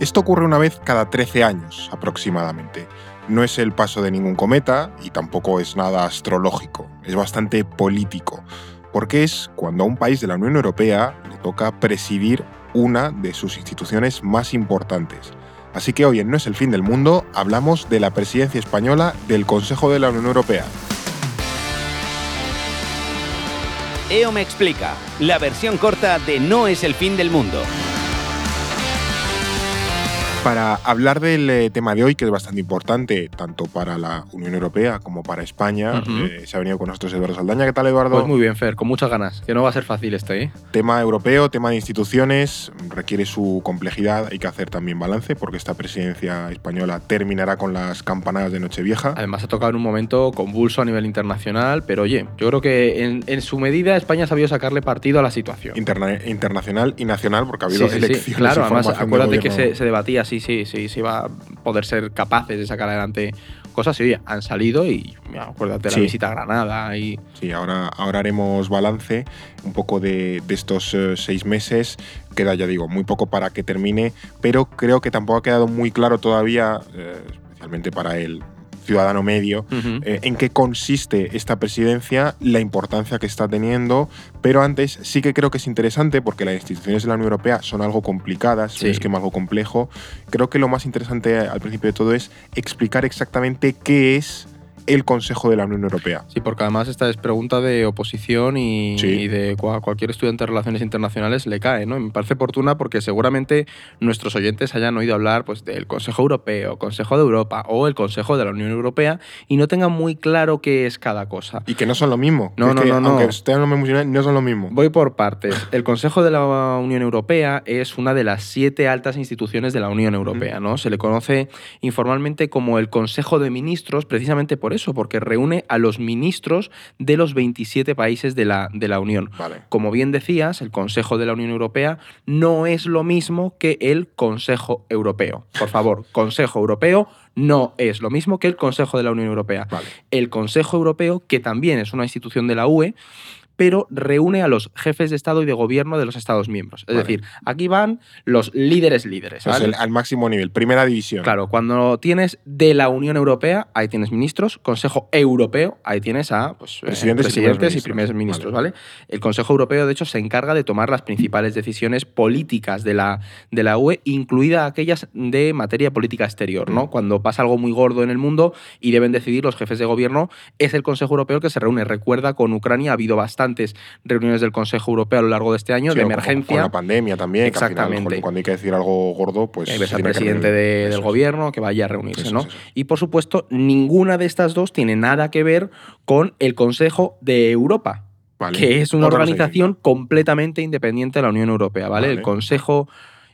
Esto ocurre una vez cada 13 años aproximadamente. No es el paso de ningún cometa y tampoco es nada astrológico, es bastante político, porque es cuando a un país de la Unión Europea le toca presidir una de sus instituciones más importantes. Así que hoy en No es el fin del mundo hablamos de la presidencia española del Consejo de la Unión Europea. EO me explica, la versión corta de No es el fin del mundo. Para hablar del eh, tema de hoy, que es bastante importante, tanto para la Unión Europea como para España, eh, se ha venido con nosotros Eduardo Saldaña. ¿Qué tal, Eduardo? Pues muy bien, Fer, con muchas ganas, que no va a ser fácil esto, ¿eh? Tema europeo, tema de instituciones, requiere su complejidad, hay que hacer también balance, porque esta presidencia española terminará con las campanadas de Nochevieja. Además ha tocado en un momento convulso a nivel internacional, pero oye, yo creo que en, en su medida España ha sabido sacarle partido a la situación. interna- internacional y nacional, porque ha habido Sí, sí, sí, elecciones. Claro, y además acuérdate que se debatía si sí, sí, sí, iba a poder ser capaces de sacar adelante cosas oye, han salido y acuérdate de Sí. la visita a Granada y Sí, ahora, ahora haremos balance un poco de, de estos eh, seis meses. Queda, ya digo, muy poco para que termine, pero creo que tampoco ha quedado muy claro todavía, eh, especialmente para el ciudadano medio, eh, en qué consiste esta presidencia, la importancia que está teniendo, pero antes sí que creo que es interesante porque las instituciones de la Unión Europea son algo complicadas, es un esquema algo complejo. Creo que lo más interesante al principio de todo es explicar exactamente qué es el Consejo de la Unión Europea. Sí, porque además esta es pregunta de oposición y, Sí. y de cua- cualquier estudiante de relaciones internacionales le cae, ¿no? Y me parece oportuna porque seguramente nuestros oyentes hayan oído hablar pues, del Consejo Europeo, Consejo de Europa o el Consejo de la Unión Europea y no tengan muy claro qué es cada cosa. Y que no son lo mismo. No, Es no, que, no, no. Aunque estén muy emocionados, no son lo mismo. Voy por partes. El Consejo de la Unión Europea es una de las siete altas instituciones de la Unión Europea, ¿no? Se le conoce informalmente como el Consejo de Ministros, precisamente por eso, porque reúne a los ministros de los 27 países de la, de la Unión. Vale. Como bien decías, el Consejo de la Unión Europea no es lo mismo que el Consejo Europeo. Por favor, Consejo Europeo no es lo mismo que el Consejo de la Unión Europea. Vale. El Consejo Europeo, que también es una institución de la UE, pero reúne a los jefes de Estado y de Gobierno de los Estados miembros. Es Vale. decir, aquí van los líderes líderes. Al máximo nivel, primera división. Claro, cuando tienes de la Unión Europea, ahí tienes ministros, Consejo Europeo, ahí tienes a pues, eh, Presidentes y primeros y primeros ministros, Vale. ¿vale? El Consejo Europeo, de hecho, se encarga de tomar las principales decisiones políticas de la, de la UE, incluida aquellas de materia política exterior, ¿no? Mm. Cuando pasa algo muy gordo en el mundo y deben decidir los jefes de gobierno, es el Consejo Europeo que se reúne. Recuerda, con Ucrania ha habido bastantes reuniones del Consejo Europeo a lo largo de este año Sí, de emergencia. Con la pandemia también. que al final, Exactamente. joder, cuando hay que decir algo gordo, pues. Ves al que presidente de- del gobierno que vaya a reunirse, Eso ¿no? eso. Y por supuesto, ninguna de estas dos tiene nada que ver con el Consejo de Europa, Vale. que es una Otra organización completamente independiente de la Unión Europea, ¿vale? Vale. El Consejo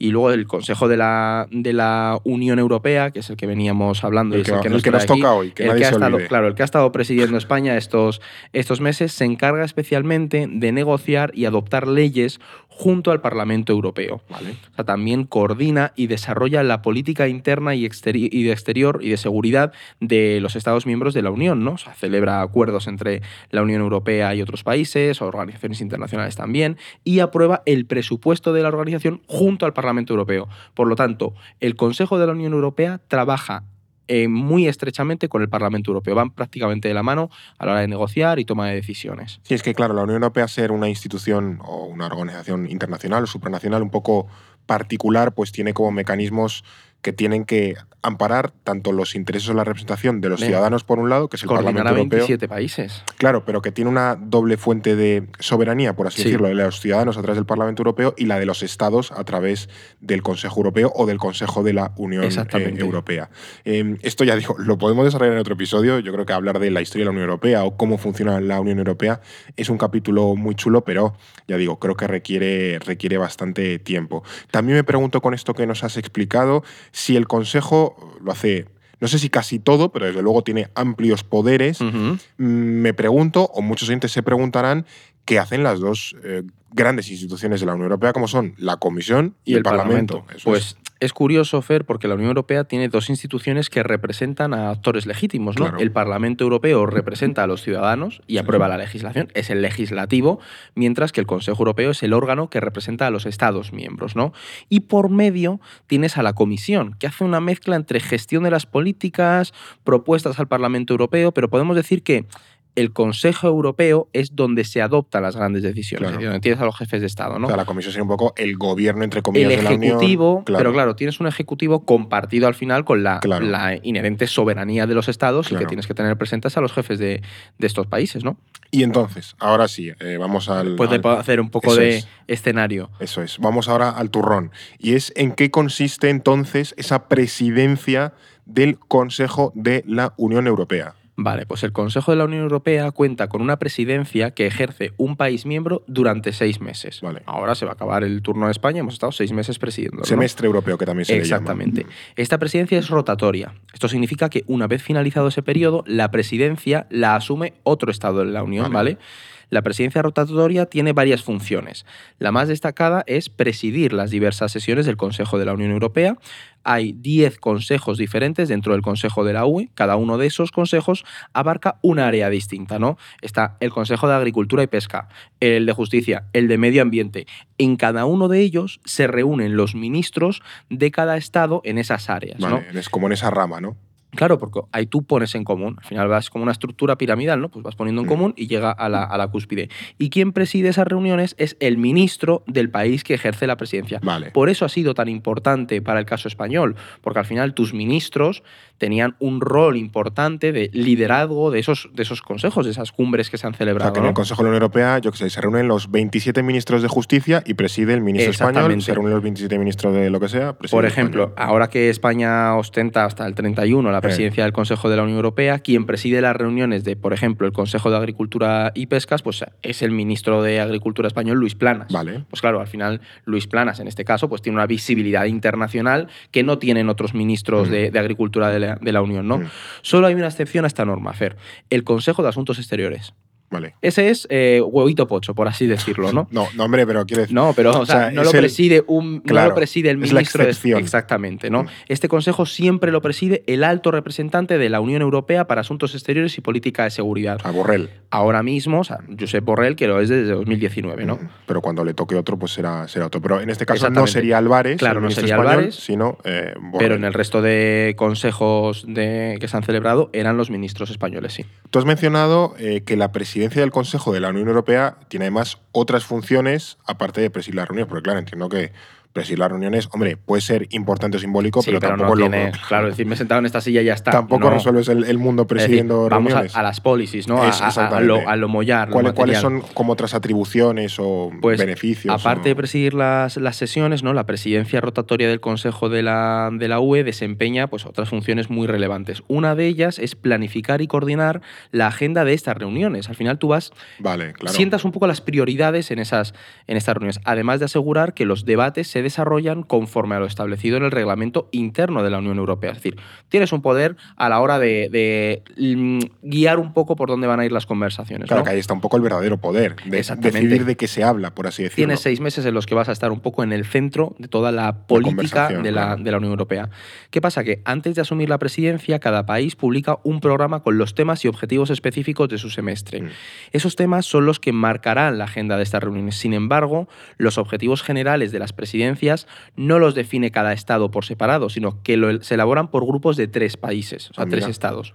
y luego el Consejo de la, de la Unión Europea, que es el que veníamos hablando y El es que, el que el nos, que nos aquí, toca hoy, que el nadie que ha se estado, olvide. claro, el que ha estado presidiendo España estos, estos meses se encarga especialmente de negociar y adoptar leyes junto al Parlamento Europeo. Vale. O sea, también coordina y desarrolla la política interna y de exterior y de seguridad de los Estados miembros de la Unión, ¿no? O sea, celebra acuerdos entre la Unión Europea y otros países, organizaciones internacionales también, y aprueba el presupuesto de la organización junto al Parlamento Europeo. Por lo tanto, el Consejo de la Unión Europea trabaja eh, muy estrechamente con el Parlamento Europeo. Van prácticamente de la mano a la hora de negociar y toma de decisiones. Sí, es que claro, la Unión Europea ser una institución o una organización internacional o supranacional un poco particular, pues tiene como mecanismos que tienen que amparar tanto los intereses o la representación de los Bien. ciudadanos por un lado, que es el Parlamento a Europeo, 27 países. claro, pero que tiene una doble fuente de soberanía, por así Sí. decirlo, de los ciudadanos a través del Parlamento Europeo y la de los estados a través del Consejo Europeo o del Consejo de la Unión eh. Europea. Eh, esto ya digo, lo podemos desarrollar en otro episodio. Yo creo que hablar de la historia de la Unión Europea o cómo funciona la Unión Europea es un capítulo muy chulo, pero ya digo, creo que requiere, requiere bastante tiempo. También me pregunto con esto que nos has explicado si el Consejo lo hace. No sé si casi todo, pero desde luego tiene amplios poderes. Me pregunto, o muchos oyentes se preguntarán, que hacen las dos eh, grandes instituciones de la Unión Europea, como son la Comisión y, el, Parlamento. Pues es. es. curioso, Fer, porque la Unión Europea tiene dos instituciones que representan a actores legítimos. ¿no? Claro. El Parlamento Europeo representa a los ciudadanos y Sí. aprueba la legislación, es el legislativo, mientras que el Consejo Europeo es el órgano que representa a los Estados miembros. ¿no? Y por medio tienes a la Comisión, que hace una mezcla entre gestión de las políticas, propuestas al Parlamento Europeo, pero podemos decir que el Consejo Europeo es donde se adoptan las grandes decisiones, Claro. es decir, donde tienes a los jefes de Estado. ¿no? O sea, la Comisión sería un poco el gobierno, entre comillas, el de la Unión. ejecutivo, Claro. pero claro, tienes un ejecutivo compartido al final con la, Claro. la inherente soberanía de los estados y que tienes que tener presentes a los jefes de, de estos países, ¿no? Y entonces, ahora sí, eh, vamos al. Al- hacer un poco eso de es. escenario. Eso es. Vamos ahora al turrón. Y es en qué consiste entonces esa presidencia del Consejo de la Unión Europea. Vale, pues el Consejo de la Unión Europea cuenta con una presidencia que ejerce un país miembro durante seis meses. Vale. Ahora se va a acabar el turno de España, hemos estado seis meses presidiendo. ¿no? Semestre europeo, que también se Exactamente. le llama. Esta presidencia es rotatoria. Esto significa que una vez finalizado ese periodo, la presidencia la asume otro Estado de la Unión, Vale. ¿vale? La presidencia rotatoria tiene varias funciones. La más destacada es presidir las diversas sesiones del Consejo de la Unión Europea. Hay 10 consejos diferentes dentro del Consejo de la UE. Cada uno de esos consejos abarca un área distinta, ¿no? Está el Consejo de Agricultura y Pesca, el de Justicia, el de Medio Ambiente. En cada uno de ellos se reúnen los ministros de cada estado en esas áreas, ¿no? Es como en esa rama, ¿no? Claro, porque ahí tú pones en común. Al final vas como una estructura piramidal, ¿no? Pues vas poniendo en común y llega a la, a la cúspide. Y quien preside esas reuniones es el ministro del país que ejerce la presidencia. Vale. Por eso ha sido tan importante para el caso español, porque al final tus ministros tenían un rol importante de liderazgo de esos, de esos consejos, de esas cumbres que se han O celebrado. sea, que en el Consejo de la Unión Europea, yo que sé, se reúnen los 27 ministros de justicia y preside el ministro español, se reúnen los 27 ministros de lo que sea. Por ejemplo, ahora que España ostenta hasta el 31 la presidencia del Consejo de la Unión Europea, quien preside las reuniones de, por ejemplo, el Consejo de Agricultura y Pescas, pues es el ministro de Agricultura español, Luis Planas. Vale. Pues claro, al final Luis Planas, en este caso, pues tiene una visibilidad internacional que no tienen otros ministros Mm. de, de Agricultura de la, de la Unión, ¿no? Mm. Solo hay una excepción a esta norma, Fer. El Consejo de Asuntos Exteriores. Vale. Ese es eh, huevito pocho, por así decirlo, ¿no? No, no, hombre, pero quiero decir. No, pero o O sea, sea, no, es lo el- preside un, no claro, lo preside el es la ministro. de- excepción. exactamente, ¿no? Mm. Este consejo siempre lo preside el alto representante de la Unión Europea para Asuntos Exteriores y Política de Seguridad. A Borrell. Ahora mismo, o sea, Josep Borrell, que lo es desde 2019, ¿no? Mm, Pero cuando le toque otro, pues será, será otro. Pero en este caso no sería Álvarez, Claro, el no sería español, Álvarez, sino eh. Pero en el resto de consejos de, que se han celebrado eran los ministros españoles, sí. Tú has mencionado eh, que la presidencia del Consejo de la Unión Europea tiene además otras funciones aparte de presidir las reuniones, porque claro, entiendo que presidir las reuniones, hombre, puede ser importante o simbólico, Sí, pero, pero tampoco no lo- tiene. Claro, decir, me he sentado en esta silla y ya está. tampoco no. resuelves el, el mundo Es decir, presidiendo vamos a, reuniones. a las policies, ¿no? A- Es, a, a, exactamente. lo, a lo mollar. lo ¿Cuáles, cuáles son como otras atribuciones o Pues, beneficios? Aparte o- de presidir las, las sesiones, ¿no? la presidencia rotatoria del Consejo de la, de la UE desempeña pues, otras funciones muy relevantes. Una de ellas es planificar y coordinar la agenda de estas reuniones. Al final tú vas, Vale, claro. sientas un poco las prioridades en, esas, en estas reuniones, además de asegurar que los debates se desarrollan conforme a lo establecido en el reglamento interno de la Unión Europea. Es decir, tienes un poder a la hora de, de, mm, guiar un poco por dónde van a ir las conversaciones. Claro ¿no? que ahí está un poco el verdadero poder, de decidir de qué se habla, por así decirlo. Tienes seis meses en los que vas a estar un poco en el centro de toda la política conversación, de la, claro. de la Unión Europea. ¿Qué pasa? Que antes de asumir la presidencia, cada país publica un programa con los temas y objetivos específicos de su semestre. Mm. Esos temas son los que marcarán la agenda de estas reuniones. Sin embargo, los objetivos generales de las presidencias no los define cada estado por separado, sino que lo- se elaboran por grupos de tres países, o sea, Ah, tres estados.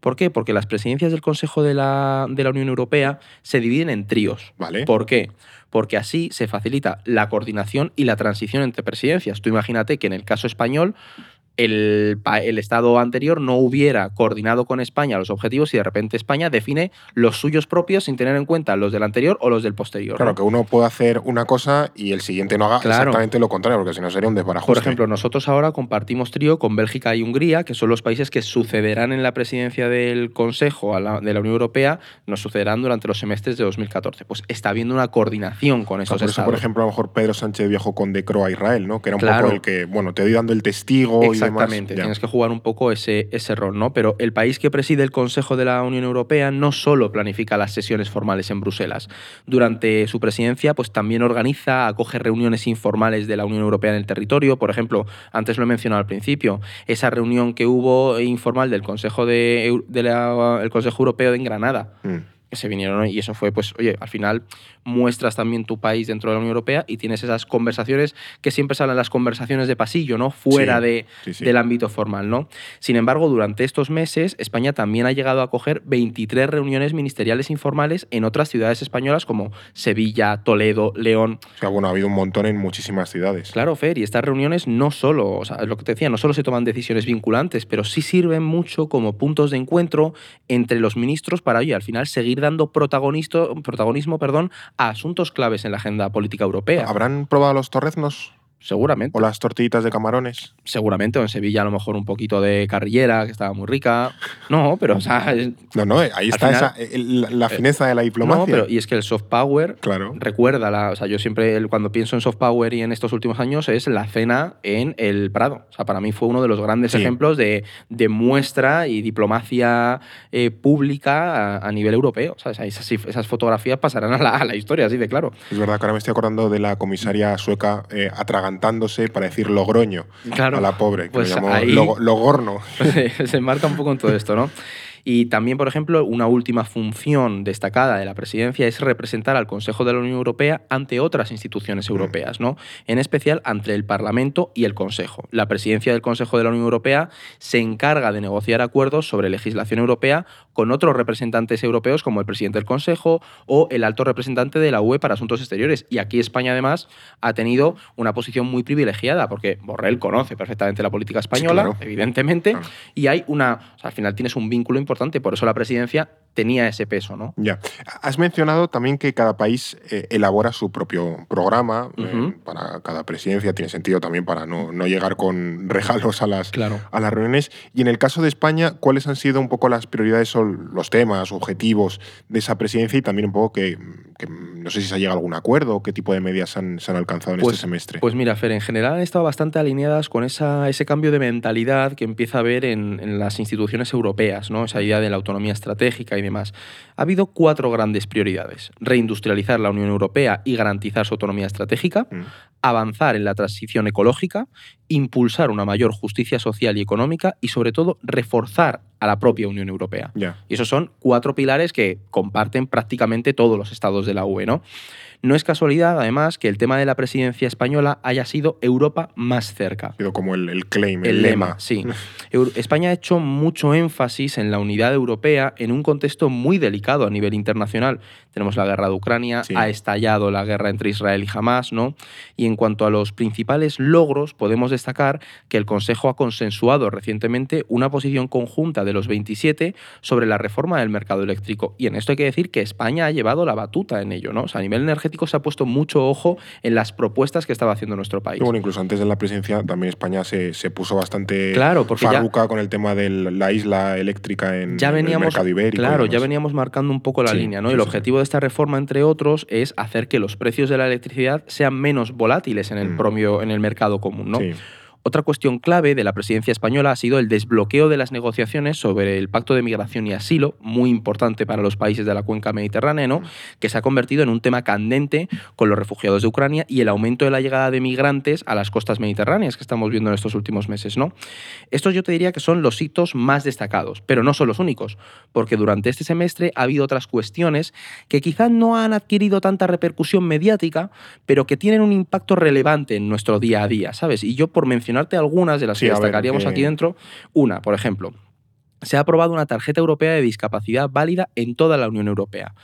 ¿Por qué? Porque las presidencias del Consejo de la, de la Unión Europea se dividen en tríos. Vale. ¿Por qué? Porque así se facilita la coordinación y la transición entre presidencias. Tú imagínate que en el caso español el, el Estado anterior no hubiera coordinado con España los objetivos y de repente España define los suyos propios sin tener en cuenta los del anterior o los del posterior. Claro, ¿no? que uno puede hacer una cosa y el siguiente no haga Claro. exactamente lo contrario, porque si no sería un desbarajuste. Por ejemplo, nosotros ahora compartimos trío con Bélgica y Hungría, que son los países que sucederán en la presidencia del Consejo a la- de la Unión Europea, nos sucederán durante los semestres de 2014. Pues está habiendo una coordinación con esos por eso, estados. por ejemplo, a lo mejor Pedro Sánchez viajó con Decro a Israel, ¿no? Que era un Claro. poco el que, bueno, te doy dando el testigo y Exactamente, tienes que jugar un poco ese, ese rol, ¿no? Pero el país que preside el Consejo de la Unión Europea no solo planifica las sesiones formales en Bruselas. Durante su presidencia, pues también organiza, acoge reuniones informales de la Unión Europea en el territorio. Por ejemplo, antes lo he mencionado al principio, esa reunión que hubo informal del Consejo, de, el Consejo Europeo en Granada. Mm que se vinieron y eso fue, pues, oye, al final muestras también tu país dentro de la Unión Europea y tienes esas conversaciones que siempre salen las conversaciones de pasillo, ¿no? Fuera de, del ámbito formal, ¿no? Sin embargo, durante estos meses, España también ha llegado a coger 23 reuniones ministeriales informales en otras ciudades españolas como Sevilla, Toledo, León. O sea, bueno, ha habido un montón en muchísimas ciudades. Claro, Fer, y estas reuniones no solo, o sea, lo que te decía, no solo se toman decisiones vinculantes, pero sí sirven mucho como puntos de encuentro entre los ministros para, oye, al final seguir dando protagonismo perdón, a asuntos claves en la agenda política europea. ¿Habrán probado los torreznos? Seguramente. O las tortillitas de camarones. Seguramente, o en Sevilla a lo mejor un poquito de carrillera, que estaba muy rica. No, pero, o sea. No, no, ahí está esa, la, fineza de la diplomacia. No, pero y es que el soft power claro. recuerda, la, o sea, yo siempre cuando pienso en soft power y en estos últimos años es la cena en el Prado. O sea, para mí fue uno de los grandes ejemplos de, de, muestra y diplomacia eh, pública a, nivel europeo. O sea, esas, esas fotografías pasarán a la, a la, historia, así de claro. Es verdad que ahora me estoy acordando de la comisaria sueca eh, para decir Logroño a la pobre, que pues llamó Logorno. se marca un poco en todo esto, ¿no? Y también, por ejemplo, una última función destacada de la presidencia es representar al Consejo de la Unión Europea ante otras instituciones europeas, ¿no? en especial ante el Parlamento y el Consejo. La presidencia del Consejo de la Unión Europea se encarga de negociar acuerdos sobre legislación europea con otros representantes europeos como el presidente del Consejo o el alto representante de la UE para Asuntos Exteriores. Y aquí España además ha tenido una posición muy privilegiada porque Borrell conoce perfectamente la política española, evidentemente, y hay una, al final tienes un vínculo importante por eso la presidencia tenía ese peso, ¿no? Ya. Has mencionado también que cada país eh, elabora su propio programa eh, para cada presidencia, tiene sentido también para no, llegar con regalos a las, a las reuniones. Y en el caso de España, ¿cuáles han sido un poco las prioridades o los temas, objetivos de esa presidencia y también un poco que, no sé si se ha llegado a algún acuerdo o qué tipo de medidas se han, alcanzado en este este semestre? Pues mira, Fer, en general han estado bastante alineadas con esa, ese cambio de mentalidad que empieza a haber en, en las instituciones europeas, ¿no? esa idea de la autonomía estratégica y demás. Ha habido cuatro grandes prioridades. Reindustrializar la Unión Europea y garantizar su autonomía estratégica, mm. avanzar en la transición ecológica, impulsar una mayor justicia social y económica y sobre todo reforzar a la propia Unión Europea. Y esos son cuatro pilares que comparten prácticamente todos los estados de la UE, ¿no? No es casualidad, además, que el tema de la presidencia española haya sido Europa más cerca. Sido como el, claim, el, lema. Sí. España ha hecho mucho énfasis en la unidad europea en un contexto muy delicado a nivel internacional. Tenemos la guerra de Ucrania, ha estallado la guerra entre Israel y Hamas, ¿no? Y en cuanto a los principales logros, podemos destacar que el Consejo ha consensuado recientemente una posición conjunta de los 27 sobre la reforma del mercado eléctrico. Y en esto hay que decir que España ha llevado la batuta en ello, ¿no? O sea, a nivel energético se ha puesto mucho ojo en las propuestas que estaba haciendo nuestro país. bueno, incluso antes de la presidencia también España se, puso bastante claro, porque farruca con el tema de la isla eléctrica en, ya veníamos, el mercado ibérico. Claro, ya veníamos marcando un poco la línea, ¿no? el objetivo de esta reforma, entre otros, es hacer que los precios de la electricidad sean menos volátiles en el, mm. en el mercado común, ¿no? Otra cuestión clave de la presidencia española ha sido el desbloqueo de las negociaciones sobre el Pacto de Migración y Asilo, muy importante para los países de la cuenca mediterránea, ¿no? que se ha convertido en un tema candente con los refugiados de Ucrania y el aumento de la llegada de migrantes a las costas mediterráneas que estamos viendo en estos últimos meses. ¿no? Estos yo te diría que son los hitos más destacados, pero no son los únicos, porque durante este semestre ha habido otras cuestiones que quizás no han adquirido tanta repercusión mediática, pero que tienen un impacto relevante en nuestro día a día, ¿sabes? Y yo por mencionar algunas de las que destacaríamos aquí dentro. Una, por ejemplo, se ha aprobado una tarjeta europea de discapacidad válida en toda la Unión Europea.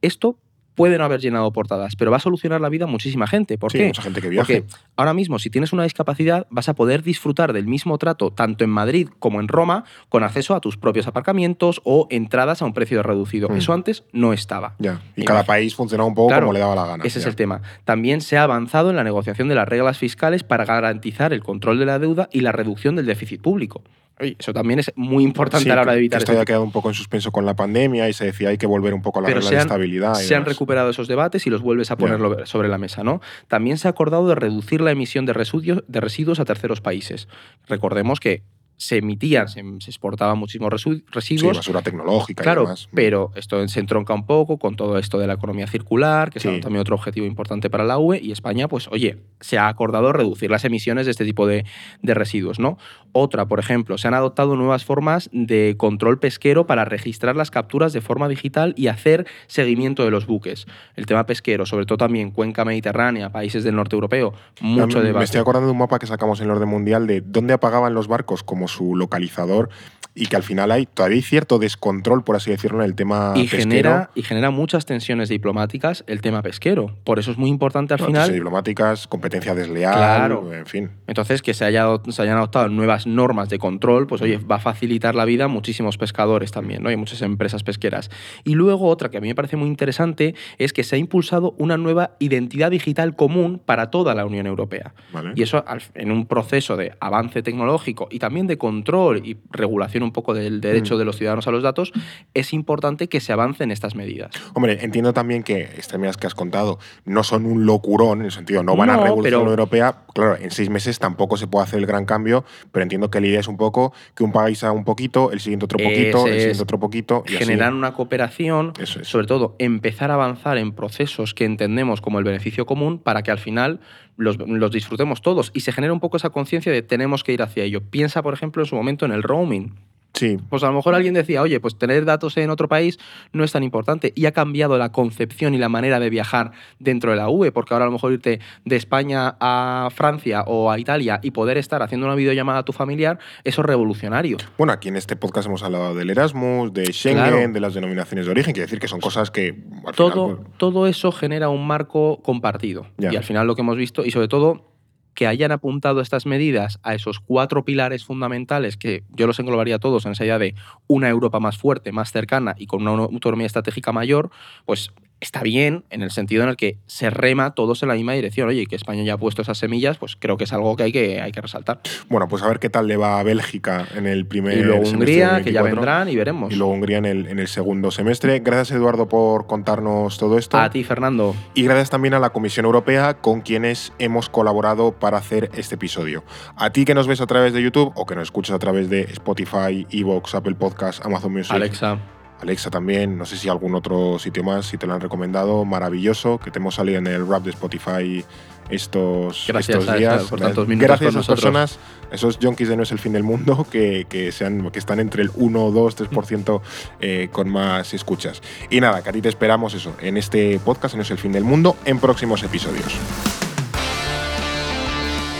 Esto puede no haber llenado portadas, pero va a solucionar la vida a muchísima gente. ¿Por qué? Mucha gente que viaje. Porque ahora mismo, si tienes una discapacidad, vas a poder disfrutar del mismo trato tanto en Madrid como en Roma, con acceso a tus propios aparcamientos o entradas a un precio reducido. Mm. Eso antes no estaba. Ya. Y cada país funcionaba un poco como le daba la gana. Ese es el tema. También se ha avanzado en la negociación de las reglas fiscales para garantizar el control de la deuda y la reducción del déficit público. Eso también es muy importante a la hora de evitar esto. Esto ha quedado un poco en suspenso con la pandemia y se decía hay que volver un poco a la regla de estabilidad. se han recuperado esos debates y los vuelves a ponerlo sobre la mesa, ¿no? También se ha acordado de reducir la emisión de residuos, de residuos a terceros países. Recordemos que se emitían, se, exportaban muchísimos residuos. Sí, basura tecnológica claro, y demás. pero esto se entronca un poco con todo esto de la economía circular, que es también otro objetivo importante para la UE, y España, pues, oye, se ha acordado reducir las emisiones de este tipo de, de residuos, ¿no? Otra, por ejemplo, se han adoptado nuevas formas de control pesquero para registrar las capturas de forma digital y hacer seguimiento de los buques. El tema pesquero, sobre todo también cuenca mediterránea, países del norte europeo, mucho debate. Me estoy acordando de un mapa que sacamos en el orden mundial de dónde apagaban los barcos como su localizador y que al final hay todavía hay cierto descontrol, por así decirlo, en el tema y pesquero. Genera, y genera muchas tensiones diplomáticas el tema pesquero. Por eso es muy importante al final. diplomáticas, competencia desleal, en fin. Entonces, que se, haya, se hayan adoptado nuevas normas de control, pues oye, va a facilitar la vida a muchísimos pescadores también, ¿no? Hay muchas empresas pesqueras. Y luego otra que a mí me parece muy interesante es que se ha impulsado una nueva identidad digital común para toda la Unión Europea. Y eso en un proceso de avance tecnológico y también de control y regulación un poco del derecho mm. de los ciudadanos a los datos, es importante que se avance en estas medidas. Hombre, entiendo también que estas medidas que has contado no son un locurón, en el sentido, no van a revolucionar la Unión Europea. Claro, en seis meses tampoco se puede hacer el gran cambio, pero entiendo que la idea es un poco que un país haga un poquito, el siguiente otro poquito, el siguiente otro poquito. Y generar una cooperación, sobre todo empezar a avanzar en procesos que entendemos como el beneficio común para que al final los, los, disfrutemos todos y se genera un poco esa conciencia de tenemos que ir hacia ello. Piensa, por ejemplo, en su momento en el roaming. Sí. Pues a lo mejor alguien decía, oye, pues tener datos en otro país no es tan importante. Y ha cambiado la concepción y la manera de viajar dentro de la UE, porque ahora a lo mejor irte de España a Francia o a Italia y poder estar haciendo una videollamada a tu familiar, eso es revolucionario. Bueno, aquí en este podcast hemos hablado del Erasmus, de Schengen, de las denominaciones de origen, quiere decir que son cosas que... todo, pues todo eso genera un marco compartido. Y al final lo que hemos visto, y sobre todo que hayan apuntado estas medidas a esos cuatro pilares fundamentales que yo los englobaría todos en esa idea de una Europa más fuerte, más cercana y con una autonomía estratégica mayor, pues está bien en el sentido en el que se rema todos en la misma dirección. Oye, y que España ya ha puesto esas semillas, pues creo que es algo que hay que, hay que resaltar. Bueno, pues a ver qué tal le va a Bélgica en el primer Y luego Hungría, que ya vendrán y veremos. Y luego Hungría en el, en el segundo semestre. Gracias, Eduardo, por contarnos todo esto. A ti, Fernando. Y gracias también a la Comisión Europea con quienes hemos colaborado para hacer este episodio. A ti que nos ves a través de YouTube o que nos escuchas a través de Spotify, Evox, Apple Podcasts, Amazon Music. Alexa. Alexa también, no sé si algún otro sitio más, si te lo han recomendado, maravilloso, que te hemos salido en el rap de Spotify estos, Gracias días. por tantos Gracias a esas personas, esos junkies de No es el fin del mundo, que, que, sean, que están entre el 1, 2, 3% eh, con más escuchas. Y nada, que a ti te esperamos eso, en este podcast, No es el fin del mundo, en próximos episodios.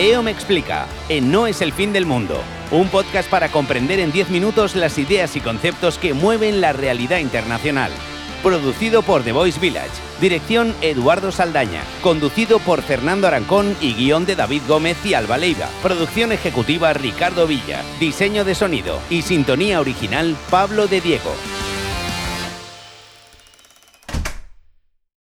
EO me explica, en No es el fin del mundo, un podcast para comprender en 10 minutos las ideas y conceptos que mueven la realidad internacional. Producido por The Voice Village, dirección Eduardo Saldaña, conducido por Fernando Arancón y guion de David Gómez y Alba Leiva, producción ejecutiva Ricardo Villa, diseño de sonido y sintonía original Pablo de Diego.